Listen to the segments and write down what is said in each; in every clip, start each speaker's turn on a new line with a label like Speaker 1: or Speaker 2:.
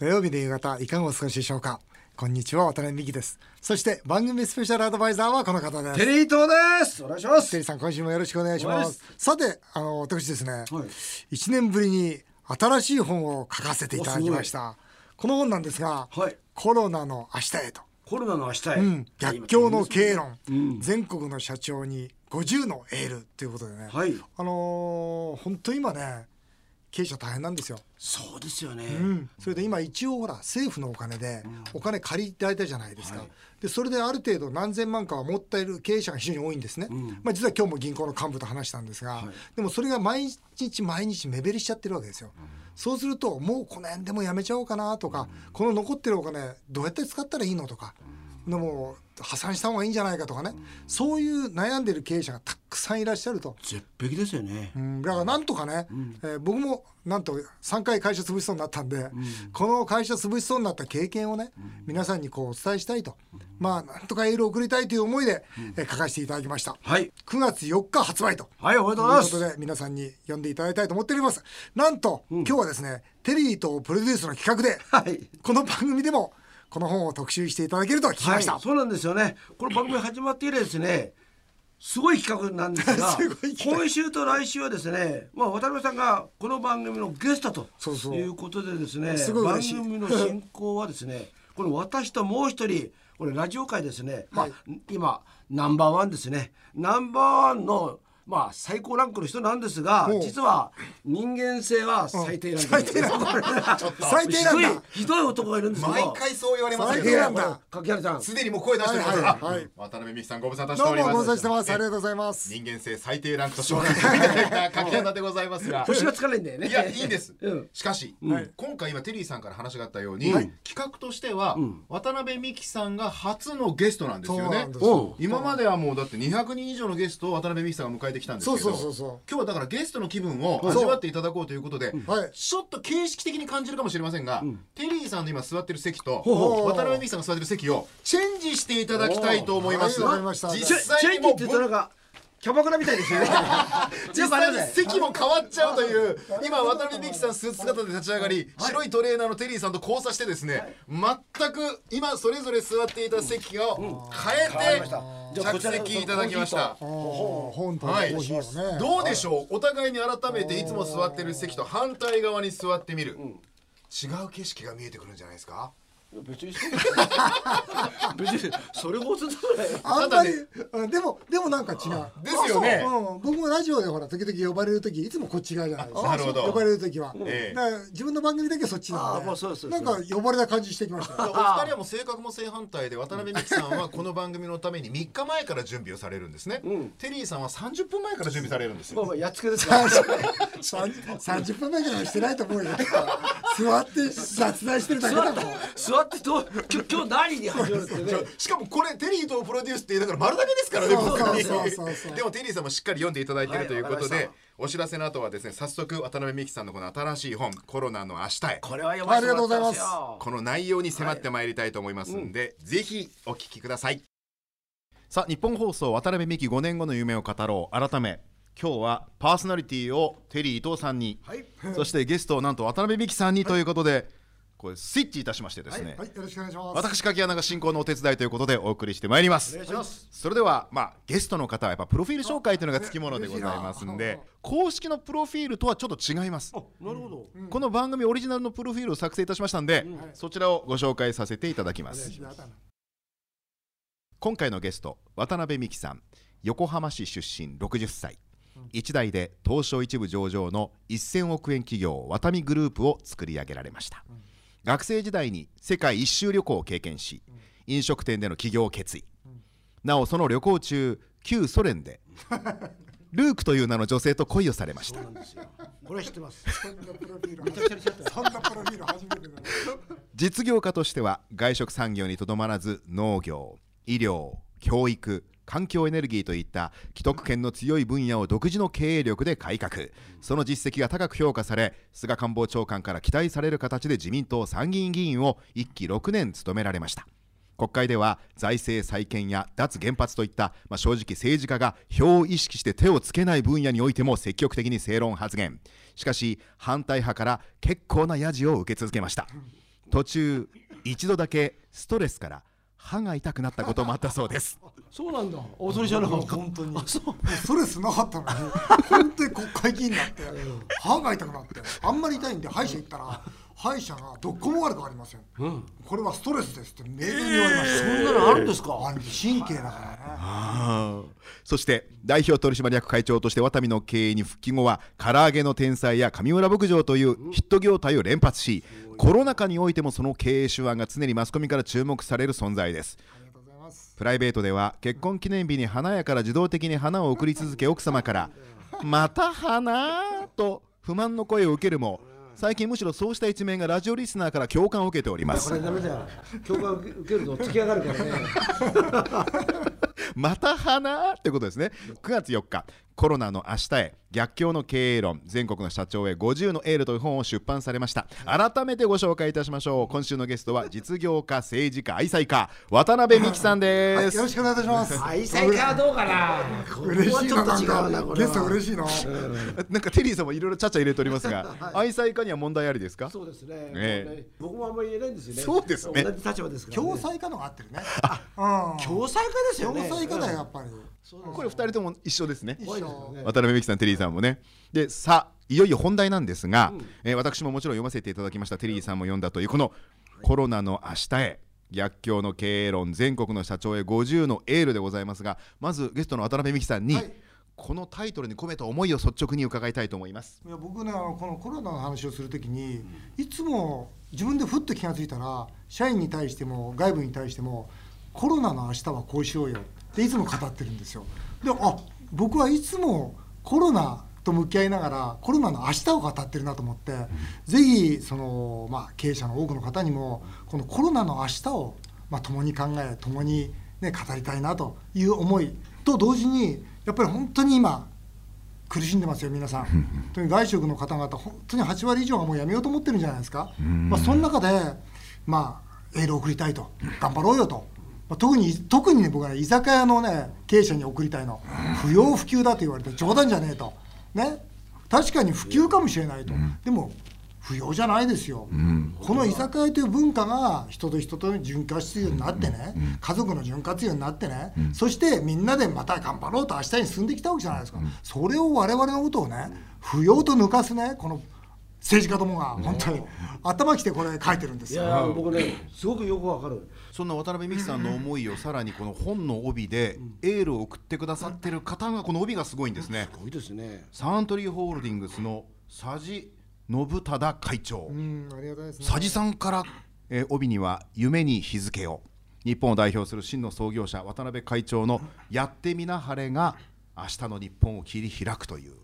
Speaker 1: 土曜日の夕方いかがお過ごしでしょうか？こんにちは渡辺美希です。そして番組スペシャルアドバイザーはこの方です。
Speaker 2: テリー東です。お願いします。
Speaker 1: テリーさん今週もよろしくお願いします。さてあの私ですね、
Speaker 2: はい。
Speaker 1: 一年ぶりに新しい本を書かせていただきました。この本なんですが、
Speaker 2: はい。
Speaker 1: コロナの明日へと。
Speaker 2: コロナの明日へ、
Speaker 1: うん、逆境の経論、
Speaker 2: うん。
Speaker 1: 全国の社長に50のエールということでね、
Speaker 2: はい。
Speaker 1: あのー本当今ね経営者大変なんですよ、
Speaker 2: そうですよね、
Speaker 1: うん、それで今一応ほら政府のお金でお金借りられたじゃないですか、
Speaker 2: はい。
Speaker 1: でそれである程度何千万かは持っている経営者が非常に多いんですね、まあ、実は今日も銀行の幹部と話したんですが、
Speaker 2: はい。
Speaker 1: でもそれが毎日毎日目減りしちゃってるわけですよ、そうするともうこの辺でもやめちゃおうかなとか、この残ってるお金どうやって使ったらいいのとか、でも破産した方がいいんじゃないかとかね、そういう悩んでる経営者がたくさんいらっしゃると。
Speaker 2: 絶壁ですよね、
Speaker 1: うん、だからなんとかね、えー僕もなんと3回会社潰しそうになったんで、この会社潰しそうになった経験をね、皆さんにこうお伝えしたいと、まあなんとかエールを送りたいという思いで、えー書かせていただきました。
Speaker 2: はい。
Speaker 1: 9月4日発売と。
Speaker 2: はいおめでとう
Speaker 1: という
Speaker 2: ございます。
Speaker 1: ことで皆さんに読んでいただきたいと思っております。なんと、今日はですねテリーとプロデュースの企画で、
Speaker 2: はい。
Speaker 1: この番組でもこの本を特集していただけると聞きました、
Speaker 2: はい、そうなんですよね。この番組始まって以来ですねすごい企画なんですが 今週と来週はですね、まあ、渡辺さんがこの番組のゲストということでですね番組の進行はですね この私ともう一人これラジオ界ですね、まあ
Speaker 1: はい。
Speaker 2: 今ナンバーワンですね。ナンバーワンのまあ最高ランクの人なんですが実は人間性は最低ランク。
Speaker 1: 最低なんだ。最低
Speaker 2: ひどい
Speaker 1: なんだ。
Speaker 2: ひどい男がいるんですけど。
Speaker 3: 毎回そう言われます
Speaker 1: 最低なんだ。
Speaker 2: 柿原さん
Speaker 3: すでにもう声出してる
Speaker 1: はいはい
Speaker 3: あ
Speaker 1: はい。
Speaker 3: 渡辺美樹さんご無沙汰して
Speaker 1: どうも
Speaker 3: おります。
Speaker 1: ご無沙汰してます。ありがとうございます
Speaker 3: 人間性最低ランクと紹介していただいた柿原でございますが。
Speaker 2: 星がつかないんだよね。
Speaker 3: いやいいんです、
Speaker 2: うん。
Speaker 3: しかし、
Speaker 1: はい。
Speaker 3: 今回今テリーさんから話があったように、
Speaker 2: はい。
Speaker 3: 企画としては、渡辺美樹さんが初のゲストなんですよね。
Speaker 1: そうなんですよ。
Speaker 3: 今まではもうだって200人以上のゲストを渡辺美樹さんが迎えてきたんですけど
Speaker 1: そうそうそうそう。
Speaker 3: 今日はだからゲストの気分を味わっていただこうということで、
Speaker 1: はい。
Speaker 3: ちょっと形式的に感じるかもしれませんが、テリーさんの今座ってる席と渡辺美樹さんが座ってる席をチェンジしていただきたいと思います。
Speaker 1: はい。わかりました。
Speaker 2: チェンジって言うとなんかキャバクラみたいですよね。
Speaker 3: 実際に席も変わっちゃうという今渡辺美樹さんスーツ姿で立ち上がり、白いトレーナーのテリーさんと交差してですね、全く今それぞれ座っていた席を変えて着席いただきました。はい。どうでしょう？お互いに改めていつも座ってる席と反対側に座ってみる、違う景色が見えてくるんじゃないですか？
Speaker 2: 別にそう別にそれほど
Speaker 1: あんまり、うんでもでもなんか違う。
Speaker 3: ですよね。
Speaker 1: う。うん。僕もラジオでほら時々呼ばれる時いつもこっち側じゃないですか。
Speaker 3: なるほど。
Speaker 1: 呼ばれる時は、
Speaker 3: ええ。
Speaker 1: だから自分の番組だけそっちなん
Speaker 2: あ
Speaker 1: で
Speaker 2: もうそうそうそう
Speaker 1: なんか呼ばれた感じしてきました。
Speaker 3: お
Speaker 1: よ
Speaker 3: 二人はもう性格も正反対で渡辺美樹さんはこの番組のために3日前から準備をされるんですね、テリーさんは30分前から準備されるんですよ。
Speaker 2: まあまあやっつけですから
Speaker 1: 30 30分前からしてないと思うよ。座って雑談してるだけだと思う
Speaker 2: 座ってどう今日今日何に始まるってね。
Speaker 3: しかもこれテリーとプロデュースってだから丸だけですからね
Speaker 1: そう
Speaker 3: 僕に
Speaker 1: そうそう。そう
Speaker 3: でもテリーさんもしっかり読んでいただいているということで、
Speaker 2: はい
Speaker 3: お知らせの後はですね早速渡辺美樹さんのこの新しい本「コロナの明日へ」
Speaker 2: これは読ませてもらったんです。よ
Speaker 3: この内容に迫ってまいりたいと思いますんで、ぜひお聞きください。さあ日本放送渡辺美樹5年後の夢を語ろう。改め今日はパーソナリティをテリー伊藤さんに、
Speaker 2: はい。
Speaker 3: そしてゲストをなんと渡辺美樹さんにということで、これスイッチいたしましてですね、
Speaker 1: はいよろしくお願いします。
Speaker 3: 私柿穴が進行のお手伝いということでお送りしてまいります。
Speaker 2: お願いします。
Speaker 3: それではまあゲストの方はやっぱプロフィール紹介というのがつきものでございますんで公式のプロフィールとはちょっと違います。
Speaker 2: あなるほど。
Speaker 3: この番組オリジナルのプロフィールを作成いたしましたんで、そちらをご紹介させていただきます。今回のゲスト渡辺美樹さん。横浜市出身60歳一代で東証一部上場の1000億円企業ワタミグループを作り上げられました、学生時代に世界一周旅行を経験し、飲食店での起業を決意、なおその旅行中旧ソ連で ルークという名の女性と恋をされました。
Speaker 2: これは知ってます。
Speaker 3: 実業家としては外食産業にとどまらず農業医療教育環境エネルギーといった既得権の強い分野を独自の経営力で改革。その実績が高く評価され菅官房長官から期待される形で自民党参議院議員を1期6年務められました。国会では財政再建や脱原発といった、まあ、正直政治家が票を意識して手をつけない分野においても積極的に正論発言。しかし反対派から結構なヤジを受け続けました。途中一度だけストレスから歯が痛くなったこともあったそうです。
Speaker 2: そうなんだ。おそれじゃなかった
Speaker 1: 本当に。
Speaker 2: あそう。
Speaker 1: ストレスなかったのに。本当に国会議員になって歯が痛くなってあんまり痛いんで歯医者行ったら歯医者がどこも悪くありません、
Speaker 2: うん。
Speaker 1: これはストレスですって明言に言われました、
Speaker 2: そんなのあるんですか？
Speaker 1: 神経だからね。
Speaker 3: そして代表取締役会長としてワタミの経営に復帰後は唐揚げの天才や上村牧場というヒット業態を連発しコロナ禍においてもその経営手腕が常にマスコミから注目される存在です。
Speaker 1: ありがとうございます。
Speaker 3: プライベートでは結婚記念日に花屋から自動的に花を送り続け奥様から「また花?」と不満の声を受けるも最近むしろそうした一面がラジオリスナーから共感を受けております。
Speaker 2: これダメだよ。共感受けると突き上がるからね。
Speaker 3: また花ってことですね。9月4日コロナの明日へ逆境の経営論全国の社長へ50のエールという本を出版されました。改めてご紹介いたしましょう。今週のゲストは実業家政治家愛妻家渡辺美樹さん
Speaker 1: はい、
Speaker 3: です、
Speaker 1: よろしくお願いいたします。
Speaker 2: 愛妻家はどうかな？ここ
Speaker 1: 嬉しい
Speaker 2: ちょっと違うなこれは。
Speaker 1: ゲスト嬉しいな
Speaker 3: なんかテリーさんもいろいろちゃちゃ入れておりますが、愛妻家には問題ありですか？
Speaker 2: そうですね。僕もあんまり言えないんですよね。
Speaker 3: そうですね。
Speaker 2: 同じ立場ですからね。
Speaker 1: 共済家のが合ってるね。うん。
Speaker 2: 共済家ですよね。
Speaker 1: 共済家だよやっぱり
Speaker 3: これ二人とも一緒ですね。渡辺美樹さんテリーさんもね。でさあいよいよ本題なんですが、えー私ももちろん読ませていただきました。テリーさんも読んだというこのコロナの明日へ逆境の経営論全国の社長へ50のエールでございますがまずゲストの渡辺美樹さんに、
Speaker 1: はい。
Speaker 3: このタイトルに込めた思いを率直に伺いたいと思います。
Speaker 1: いや僕ねあのこのコロナの話をするときにいつも自分でふっと気がついたら社員に対しても外部に対してもコロナの明日はこうしようよっていつも語ってるんですよ。であ僕はいつもコロナと向き合いながらコロナの明日を語ってるなと思って、ぜひその、まあ、経営者の多くの方にもこのコロナの明日を、まあ、共に考え共に、ね、語りたいなという思いと同時にやっぱり本当に今苦しんでますよ皆さん。本当に外食の方々本当に8割以上がもうやめようと思ってるんじゃないですか、まあ、その中でまあエールを送りたいと。頑張ろうよと、まあ、特に特にね僕はね居酒屋のね経営者に送りたいの。不要不急だと言われて冗談じゃねえと。ね。確かに普及かもしれないと、でも不要じゃないですよ、この居酒屋という文化が人と人との潤滑油になってね、家族の潤滑油になってね、そしてみんなでまた頑張ろうと明日に進んできたわけじゃないですか、それを我々のことをね不要と抜かすねこの政治家どもが本当に頭きてこれ書いてるんですよ。
Speaker 2: いや僕ねすごくよくわかる。
Speaker 3: そんな渡辺美樹さんの思いをさらにこの本の帯でエールを送ってくださってる方がこの帯がすごいんですね。
Speaker 2: 多いですね。
Speaker 3: サントリーホールディングスの佐治信忠会長、
Speaker 1: うんありがたいですね。
Speaker 3: 佐治さんから、えー帯には「夢に日付を」日本を代表する真の創業者渡辺会長の「やってみなはれ」が明日の日本を切り開くという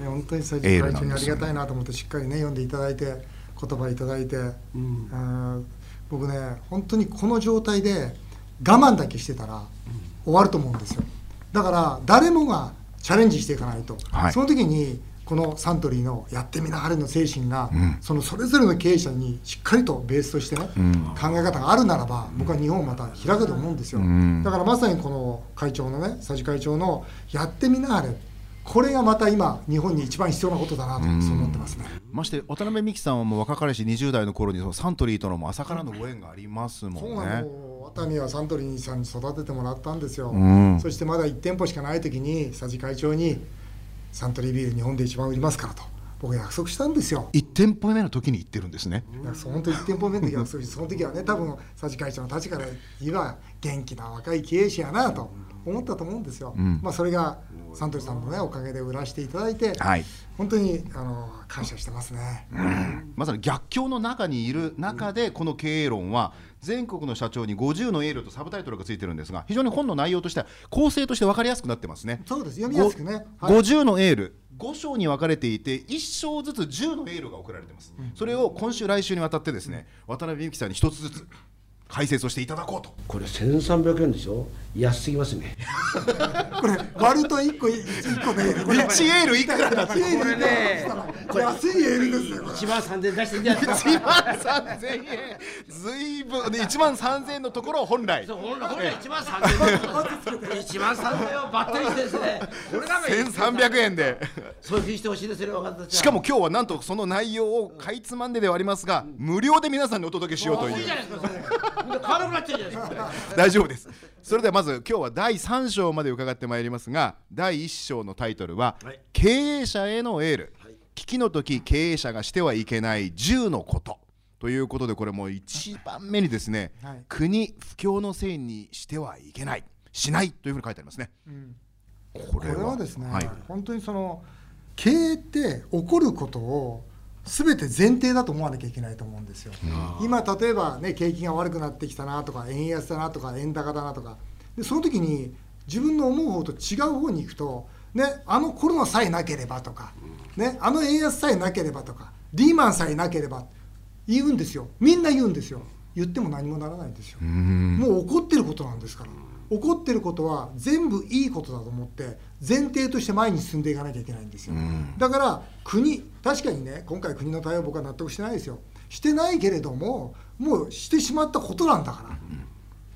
Speaker 1: ね、本当に最初会長にありがたいなと思ってしっかりね読んでいただいて言葉いただいて、あー僕ね本当にこの状態で我慢だけしてたら終わると思うんですよ。だから誰もがチャレンジしていかないと、
Speaker 3: はい。
Speaker 1: その時にこのサントリーの「やってみなはれ」の精神が、そのそれぞれの経営者にしっかりとベースとしてね、考え方があるならば僕は日本をまた開くと思うんですよ、だからまさにこの会長のね佐治会長の「やってみなはれ」これがまた今日本に一番必要なことだなとそう思ってますね。
Speaker 3: まして渡辺美樹さんはもう若かりし20代の頃にそのサントリーとのも朝からのご縁がありますも
Speaker 1: そうんな
Speaker 3: ね
Speaker 1: のワタミはサントリーさんに育ててもらったんですよ、
Speaker 3: ん。
Speaker 1: そしてまだ1店舗しかない時に佐治会長にサントリービール日本で一番売りますからと僕約束したんですよ。
Speaker 3: 1店舗目の時に言ってるんですね。
Speaker 1: 本当1店舗目の時約束その時はね多分佐治会長の立ちから言えば元気な若い経営者やなと思ったと思うんですよ、まあそれがサントリーさんのねおかげで売らせていただいて、
Speaker 3: はい。
Speaker 1: 本当にあの感謝してますね、
Speaker 3: まさに逆境の中にいる中でこの経営論は全国の社長に50のエールとサブタイトルがついてるんですが非常に本の内容としては構成として分かりやすくなってますね。
Speaker 1: そうです。読みやすくね、はい。
Speaker 3: 50のエール。5章に分かれていて1章ずつ10のエールが送られてます、それを今週来週にわたってですね渡辺美樹さんに一つずつ解説をしていただこうと。
Speaker 2: これ1300円でしょ？安すぎますね。
Speaker 1: これ割ると一個一個でこれ。
Speaker 3: 1エールいくらだ
Speaker 1: これね。安いエールですよ
Speaker 2: 1万3000円出してんじゃないですか
Speaker 3: 1万3000円。ずいぶんで1万3000円のところを本来。
Speaker 2: そうほらほら1万3000円。1万3000円をバッテリーしてですね。これが
Speaker 3: 1300円で。
Speaker 2: そういうふうにしてほしいですよ
Speaker 3: しかも今日はなんとその内容をかいつまんでではありますが無料で皆さんにお届けしようという。
Speaker 2: いいじゃないですかそれ。買わなくなっちゃうじゃないですか。
Speaker 3: 大丈夫です。それではまず今日は第3章まで伺ってまいりますが第1章のタイトルは
Speaker 2: はい「
Speaker 3: 経営者へのエール。
Speaker 2: はい。
Speaker 3: 危機の時経営者がしてはいけない10のこと」ということでこれもう一番目にですね、
Speaker 1: はい。
Speaker 3: 国不況のせいにしてはいけない。しないというふうに書いてありますね。こ
Speaker 1: これはですね、
Speaker 3: はい。
Speaker 1: 本当にその経営って起こることを全て前提だと思わなきゃいけないと思うんですよ。今例えばね景気が悪くなってきたなとか円安だなとか円高だなとかでその時に自分の思う方と違う方に行くと、ね、あのコロナさえなければとか、ね、あの円安さえなければとかリーマンさえなければ言うんですよ。みんな言うんですよ。言っても何もならないんですよ。もう起こってることなんですから。起こってることは全部いいことだと思って前提として前に進んでいかなきゃいけないんですよ、だから国確かにね今回国の対応僕は納得してないですよ。してないけれどももうしてしまったことなんだから、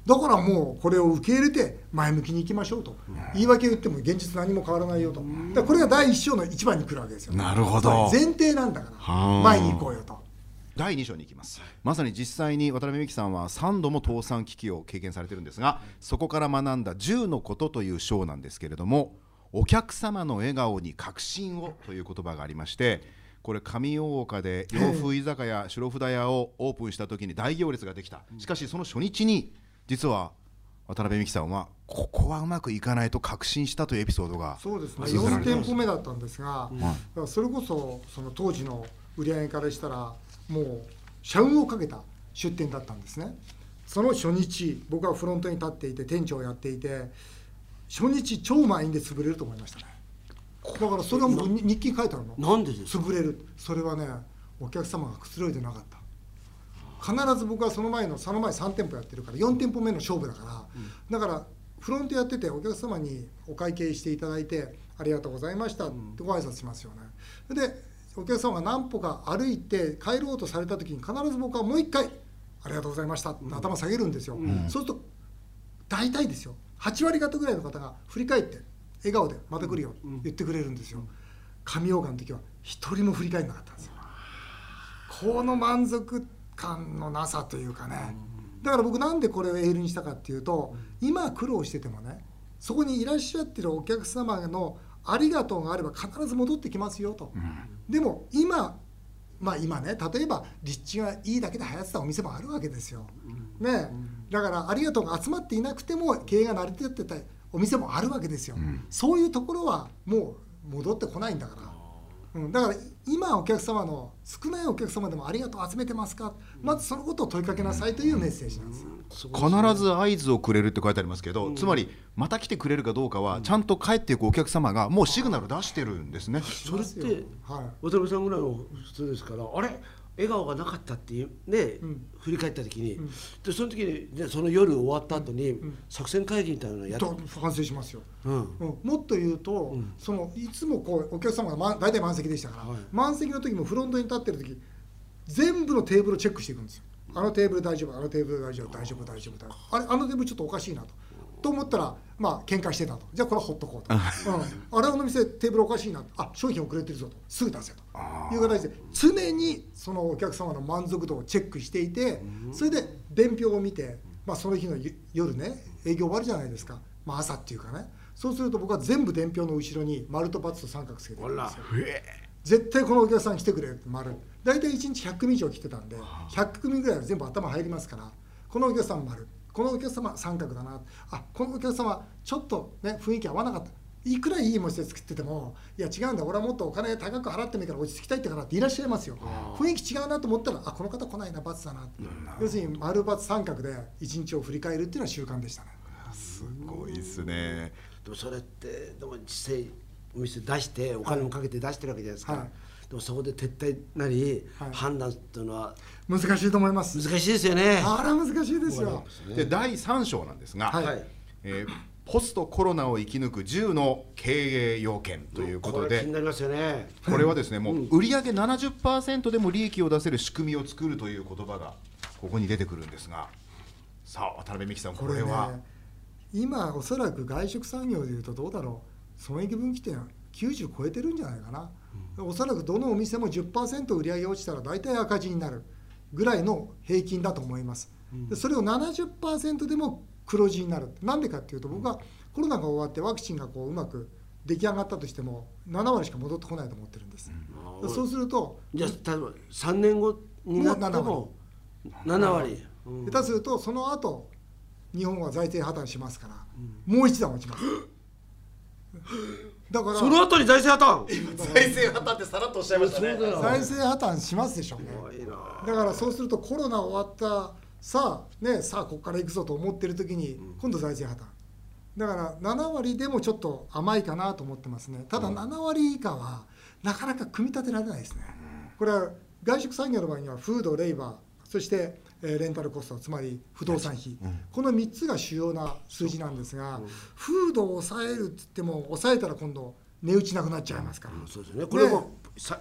Speaker 1: だからもうこれを受け入れて前向きにいきましょうと、言い訳言っても現実何も変わらないよと、だこれが第一章の一番に来るわけですよ。
Speaker 3: なるほど。
Speaker 1: 前提なんだから。
Speaker 3: はあ。
Speaker 1: 前に行こうよと。
Speaker 3: 第2章に行きます。まさに実際に渡辺美樹さんは3度も倒産危機を経験されてるんですがそこから学んだ10のことという章なんですけれどもお客様の笑顔に確信をという言葉がありましてこれ上大岡で洋風居酒屋白札屋をオープンした時に大行列ができた。しかしその初日に実は渡辺美樹さんはここはうまくいかないと確信したというエピソードが
Speaker 1: そうですね。4
Speaker 3: 綴られてます。
Speaker 1: 店舗目だったんですが、だからそれこそその当時の売り上げからしたらもう社運をかけた出店だったんですね。その初日僕はフロントに立っていて店長をやっていて初日超満員で潰れると思いましたね。だからそれはもうに日記に書いてあるの。
Speaker 2: なんでですか？
Speaker 1: 潰れる。それはねお客様がくつろいでなかった必ず僕はその前のその前3店舗やってるから4店舗目の勝負だから、だからフロントやっててお客様にお会計していただいてありがとうございましたってご挨拶しますよね、でお客様が何歩か歩いて帰ろうとされた時に必ず僕はもう一回ありがとうございましたって頭下げるんですよ、そうすると大体ですよ。8割方ぐらいの方が振り返って笑顔で「また来るよ」言ってくれるんですよ。神岡の時は一人も振り返らなかったんですよ。この満足感のなさというかね。だから僕なんでこれをエールにしたかっていうと今苦労しててもねそこにいらっしゃってるお客様のありがとうがあれば必ず戻ってきますよと、でも今まあ今ね例えば立地がいいだけで流行ってたお店もあるわけですよ、ねだからありがとうが集まっていなくても経営が成り立ってたお店もあるわけですよ、そういうところはもう戻ってこないんだから、うん、だから今お客様の少ないお客様でもありがとう集めてますか？まずそのことを問いかけなさいというメッセージなんですよ、
Speaker 3: 必ず合図をくれるって書いてありますけど、つまりまた来てくれるかどうかはちゃんと帰っていくお客様がもうシグナル出してるんですね。
Speaker 2: それって
Speaker 1: はい。
Speaker 2: 渡辺さんぐらいの人ですからあれ？笑顔がなかったっていうね、振り返った時に、でその時に、ね、その夜終わった後に、作戦会議みたいなのやっ
Speaker 1: と反省しますよ、
Speaker 2: うん。
Speaker 1: うん、もっと言うと、そのいつもこうお客様が、ま、大体満席でしたから、
Speaker 2: はい。
Speaker 1: 満席の時もフロントに立ってる時全部のテーブルをチェックしていくんですよ。あのテーブル大丈夫あのテーブル大丈夫大丈夫大丈夫大丈夫。あれあのテーブルちょっとおかしいなとと思ったらまあ喧嘩してたと。じゃあこれはほっとこうと、うん、あれあの店テーブルおかしいな。あ商品遅れてるぞと。すぐ出せと。いう形で。常にそのお客様の満足度をチェックしていてそれで伝票を見て、まあ、その日のゆ夜ね営業終わるじゃないですか、まあ、朝っていうかね。そうすると僕は全部伝票の後ろに丸と×と三角つけてるんですよ。絶対このお客さん来てくれって丸。大体1日100組以上来てたんで100組ぐらいは全部頭入りますからこのお客さん丸このお客様三角だな。あこのお客様ちょっとね雰囲気合わなかった。いくらいいお店作っててもいや違うんだ。俺はもっとお金高く払ってもいいから落ち着きたいってからっていらっしゃいますよ。雰囲気違うなと思ったらあこの方来ないな×だな要するに丸×三角で一日を振り返るっていうのは習慣でしたね。
Speaker 3: すごいですね。
Speaker 2: でもそれってでも実際お店出してお金もかけて出してるわけじゃないですか、
Speaker 1: はい
Speaker 2: でもそこで撤退なり、
Speaker 1: はい。
Speaker 2: 判断っていうのは
Speaker 1: 難しいと思います。
Speaker 2: 難しいですよね。
Speaker 1: あら難しいですよ。
Speaker 3: で第3章なんですが、
Speaker 1: はい。
Speaker 2: はい。
Speaker 3: えーポストコロナを生き抜く10の経営要件ということ
Speaker 2: これ気に
Speaker 3: で
Speaker 2: なりますよね。
Speaker 3: これはですねもう売上70%でも利益を出せる仕組みを作るという言葉がここに出てくるんですがさあ渡辺美樹さんこ
Speaker 1: これ
Speaker 3: は
Speaker 1: 今おそらく外食産業でいうとどうだろう損益分岐点は90超えてるんじゃないかな、おそらくどのお店も10%売り上げ落ちたら大体赤字になるぐらいの平均だと思います、でそれを70%でも黒字になる。なんでかっていうと僕はコロナが終わってワクチンがこううまく出来上がったとしても7割しか戻ってこないと思ってるんです、でそうすると
Speaker 2: じゃあ例えば三年後になっても7割。うん。
Speaker 1: 下手するとその後日本は財政破綻しますから、もう一段落ちます だから
Speaker 2: その後に財政破綻？
Speaker 3: 財政破綻ってさらっとおっしゃいましたね。
Speaker 1: 財政破綻しますでしょ。うね。だからそうするとコロナ終わったさあねさあここから行くぞと思ってる時に今度財政破綻。だから7割でもちょっと甘いかなと思ってますね。ただ7割以下はなかなか組み立てられないですね。これは外食産業の場合にはフードレイバーそしてえーレンタルコストつまり不動産費、この3つが主要な数字なんですが、フードを抑えるっつっても抑えたら今度値打ちなくなっちゃいますから、
Speaker 2: そうですよね。これもさ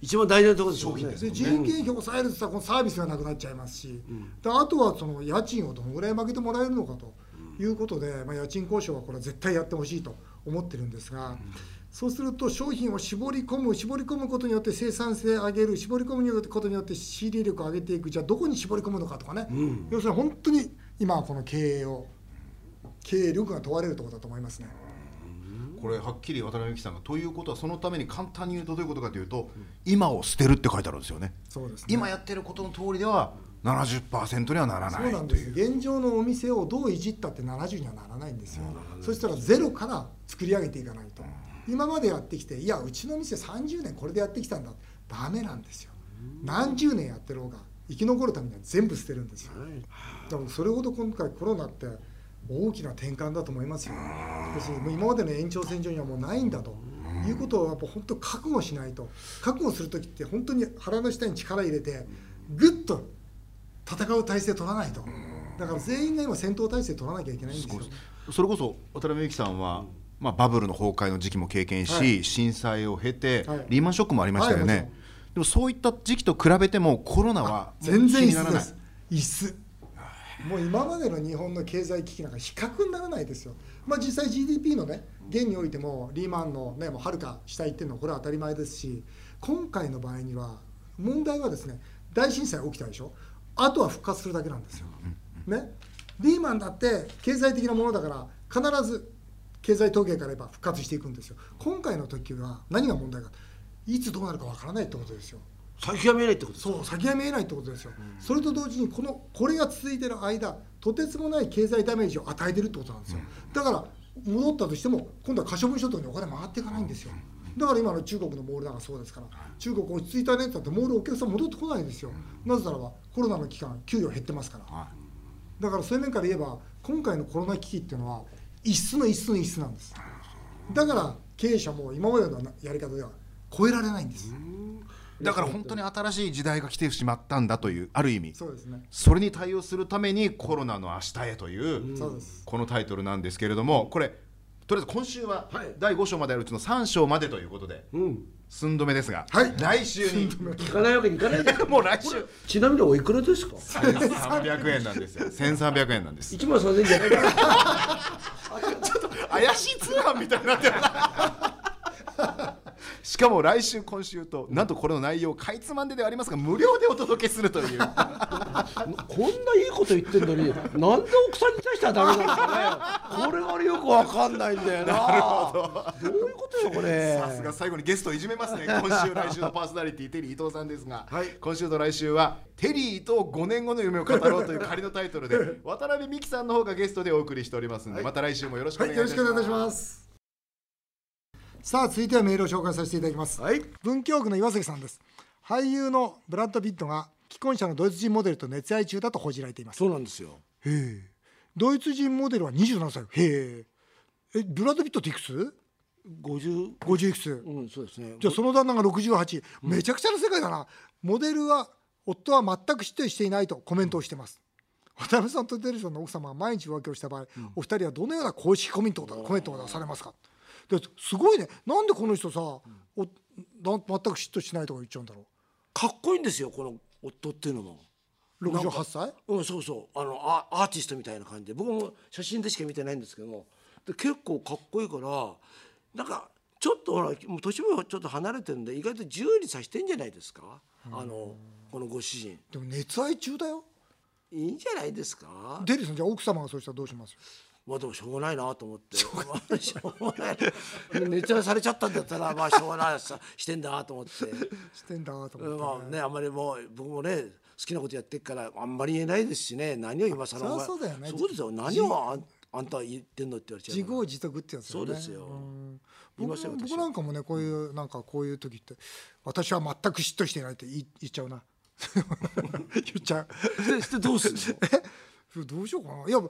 Speaker 2: 一番大事なところですよね。
Speaker 1: で人件費を抑えるって言ったらこのサービスがなくなっちゃいますし、であとはその家賃をどのぐらい負けてもらえるのかということで、まあ、家賃交渉はこれは絶対やってほしいと思ってるんですが、そうすると商品を絞り込む絞り込むことによって生産性上げる絞り込むことによって仕入れ力を上げていく。じゃあどこに絞り込むのかとかね、要するに本当に今はこの経営を経営力が問われるところだと思いますね。
Speaker 3: これはっきり渡辺美樹さんがということはそのために簡単に言うとどういうことかというと、今を捨てるって書いてあるんですよね。
Speaker 1: そうですね。
Speaker 3: 今やってることの通りでは70%にはならない
Speaker 1: そうなんです現状のお店をどういじったって70にはならないんですよ、そしたらゼロから作り上げていかないと、今までやってきていやうちの店30年これでやってきたんだ。ダメなんですよ、何十年やってる方が生き残るためには全部捨てるんですよ、だからそれほど今回コロナって大きな転換だと思いますよ。要するにもう今までの延長線上にはもうないんだと。いうことをやっぱ本当覚悟しないと。覚悟する時って本当に腹の下に力入れてぐっと戦う体制取らないと。だから全員が今戦闘態勢取らなきゃいけないんですよ。
Speaker 3: それこそ渡辺美樹さんは、まあ、バブルの崩壊の時期も経験し、
Speaker 1: はい。
Speaker 3: 震災を経て、
Speaker 1: はい。
Speaker 3: リーマンショックもありましたよね、
Speaker 1: はい
Speaker 3: でもそういった時期と比べてもコロナは
Speaker 1: 全然椅子です。椅子。もう今までの日本の経済危機なんか比較にならないですよ、まあ、実際 GDP のね現においてもリーマンのねもうはるか下行ってるのはこれは当たり前ですし今回の場合には問題はですね大震災起きたでしょ。あとは復活するだけなんですよ、ね、リーマンだって経済的なものだから必ず経済統計から言えば復活していくんですよ。今回の時は何が問題か。いつどうなるかわからないってことですよ。
Speaker 2: 先が見えないってことですか？
Speaker 1: そう先が見えないってことですよ、それと同時にこのこれが続いてる間とてつもない経済ダメージを与えてるってことなんですよ、だから戻ったとしても今度は可処分所得にお金回っていかないんですよ。だから今の中国のモールなんかそうですから中国落ち着いたねって言ってモールお客さん戻ってこないんですよ。なぜならばコロナの期間給与減ってますから。
Speaker 3: は
Speaker 1: だからそういう面から言えば今回のコロナ危機っていうのは一室の一室の一室なんです。だから経営者も今までのやり方では超えられないんです。
Speaker 3: いだから本当に新しい時代が来てしまったんだというある意味。
Speaker 1: そうですね。
Speaker 3: それに対応するためにコロナの明日へという、
Speaker 1: そう
Speaker 3: このタイトルなんですけれどもこれとりあえず今週は
Speaker 2: はい
Speaker 3: 第5章まであるうちの3章までということで
Speaker 2: うん。
Speaker 3: 寸止めですが、
Speaker 1: はい
Speaker 3: 来週に
Speaker 2: 聞かないわけにいかないですよ。
Speaker 3: もう来週
Speaker 2: ちなみにおいくらですか
Speaker 3: ？1300円なんですよ 1300円なんです
Speaker 2: 一万三千じゃないか。
Speaker 3: 怪しい通販みたいになってるしかも来週今週となんとこれの内容かいつまんでではありますが無料でお届けするという
Speaker 2: こんないいこと言ってんのに、なんで奥さんに対してはダメなんですかね。これが俺よくわかんないんだよな。なるほど。どういうことよこれ。
Speaker 3: さすが最後にゲストをいじめますね 今週来週のパーソナリティテリー伊藤さんですが、
Speaker 2: はい
Speaker 3: 今週と来週はテリーと5年後の夢を語ろうという仮のタイトルで渡辺美樹さんの方がゲストでお送りしておりますので、また来週もよろしくお
Speaker 1: はい、
Speaker 3: 願いします、
Speaker 1: よろしくお願いいたします。さあ、続いてはメールを紹介させていただきます。
Speaker 2: はい。
Speaker 1: 文京区の岩崎さんです。俳優のブラッド・ピットが既婚者のドイツ人モデルと熱愛中だと報じられています。
Speaker 2: そうなんですよ。
Speaker 1: へえ。ドイツ人モデルは27歳。へえ。え、ブラッド・ピットっていくつ
Speaker 2: ？50
Speaker 1: 50いくつ
Speaker 2: うんそうですね
Speaker 1: じゃあその旦那が68、めちゃくちゃな世界だなモデルは夫は全く知ってしていないとコメントをしてます渡辺さんとテレビさんの奥様は毎日浮気をした場合、お二人はどのような公式コメントをコメントを出されますか？ですごいね。なんでこの人さ、おな全く嫉妬しないとか言っちゃうんだろ
Speaker 2: かっこいいんですよこの夫っていうのも。
Speaker 1: う68歳？
Speaker 2: うんそうそう。あのアアーティストみたいな感じで。僕も写真でしか見てないんですけども。で結構かっこいいからなんかちょっとほらもう年もちょっと離れてるんで意外と自由にさしてんじゃないですか？あのこのご主人。
Speaker 1: でも熱愛中だよ。
Speaker 2: いいんじゃないですか？
Speaker 1: デリーさんじゃあ奥様がそうしたらどうします？
Speaker 2: まあでもしょうがないなと思って。しょうがない。熱愛されちゃったんだったらまあしょうがないさしてんだと思って。
Speaker 1: してんだと思って、
Speaker 2: まあねあんまりもう僕もね好きなことやってっからあんまり言えないですしね。何を今更
Speaker 1: そそうだよね。
Speaker 2: そうですよ。何をあんあんた言ってんのって言われちゃう
Speaker 1: 自業自得ってやつね。
Speaker 2: そうですよ
Speaker 1: 僕僕なんかもねこういうなんかこういう時って私は全く嫉妬していないって言っちゃうな。言っちゃう。
Speaker 2: どうすんの？
Speaker 1: どうしようかな。いや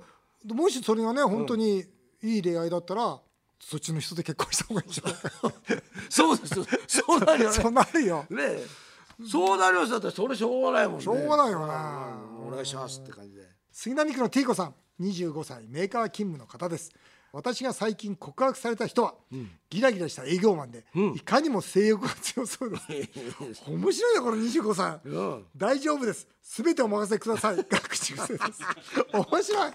Speaker 1: もしそれがね本当にいい恋愛だったら、そっちの人と結婚した方がいいんじゃな
Speaker 2: そうですよ。そうなるよね。
Speaker 1: そうなるよ。
Speaker 2: ねえ。そうなりますだってそれしょうがないもんね。
Speaker 1: しょうがないよな
Speaker 2: うん。お願いしますって感じで。
Speaker 1: 杉並区のティーコさん。25歳。メーカー勤務の方です私が最近告白された人は、ギラギラした営業マンで、いかにも性欲が強そうです。面白いなこの25歳、
Speaker 2: うん。
Speaker 1: 大丈夫です。すべてお任せください。学習生です。面白い。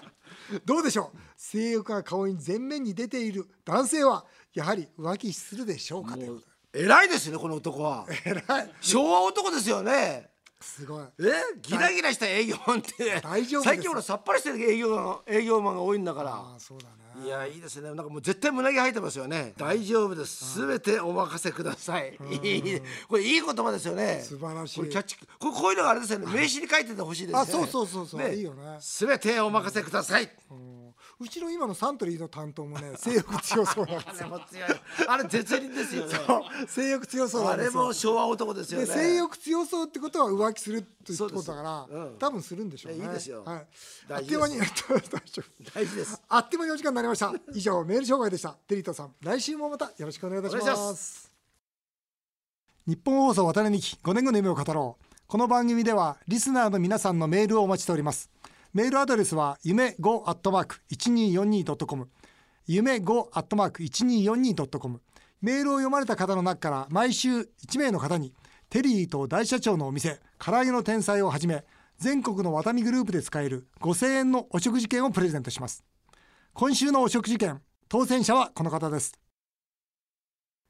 Speaker 1: どうでしょう？性欲が顔に前面に出ている男性はやはり浮気するでしょうか？ということ
Speaker 2: 偉いですねこの男は。
Speaker 1: で偉い。
Speaker 2: 昭和男ですよね。
Speaker 1: すごい。
Speaker 2: え？ギラギラした営業マンって。
Speaker 1: 大丈夫
Speaker 2: 最近ほらさっぱりしてる営業マン営業マンが多いんだから。
Speaker 1: ああそうだね
Speaker 2: いやいいですね。なんかもう絶対胸毛入ってますよね。大丈夫です。すべてお任せください。いいこれいい言葉ですよね。
Speaker 1: 素晴らしい。
Speaker 2: これキャッチこれこういうのがあれですよね。名刺に書いててほしいですね。
Speaker 1: あそうそうそうそう。いいよね。
Speaker 2: すべてお任せください。
Speaker 1: うん。うちの今のサントリーの担当もね 性欲強そうなんです
Speaker 2: あれ
Speaker 1: よ
Speaker 2: あれ絶倫ですよね。
Speaker 1: 性欲強そうな
Speaker 2: あれも昭和男ですよね。
Speaker 1: で性欲強そうってことは浮気するってこと
Speaker 2: そうです
Speaker 1: だから、
Speaker 2: うん。
Speaker 1: 多分するんでしょうね。
Speaker 2: いやいいですよ。
Speaker 1: はい、あ
Speaker 2: 大事です。
Speaker 1: っという間に 大丈夫
Speaker 2: 大事です。
Speaker 1: あっという間にお時間になりました。以上メール紹介でした。テリートさん来週もまたよろしくお願いいた
Speaker 2: します。
Speaker 1: 日本放送渡辺美希5年後の夢を語ろう。この番組ではリスナーの皆さんのメールをお待ちしております。メールアドレスは夢 5-1242.com 夢 5-1242.com メールを読まれた方の中から毎週1名の方にテリーと大社長のお店唐揚げの天才をはじめ全国のワタミグループで使える5000円のお食事券をプレゼントします。今週のお食事券当選者はこの方です。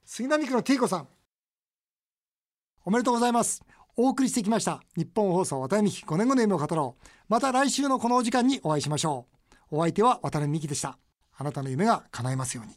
Speaker 1: 杉並区のティーコさん。おめでとうございます。お送りしてきました日本放送渡辺美希5年後の夢を語ろう。また来週のこのお時間にお会いしましょう。お相手は渡辺美希でした。あなたの夢が叶いますように。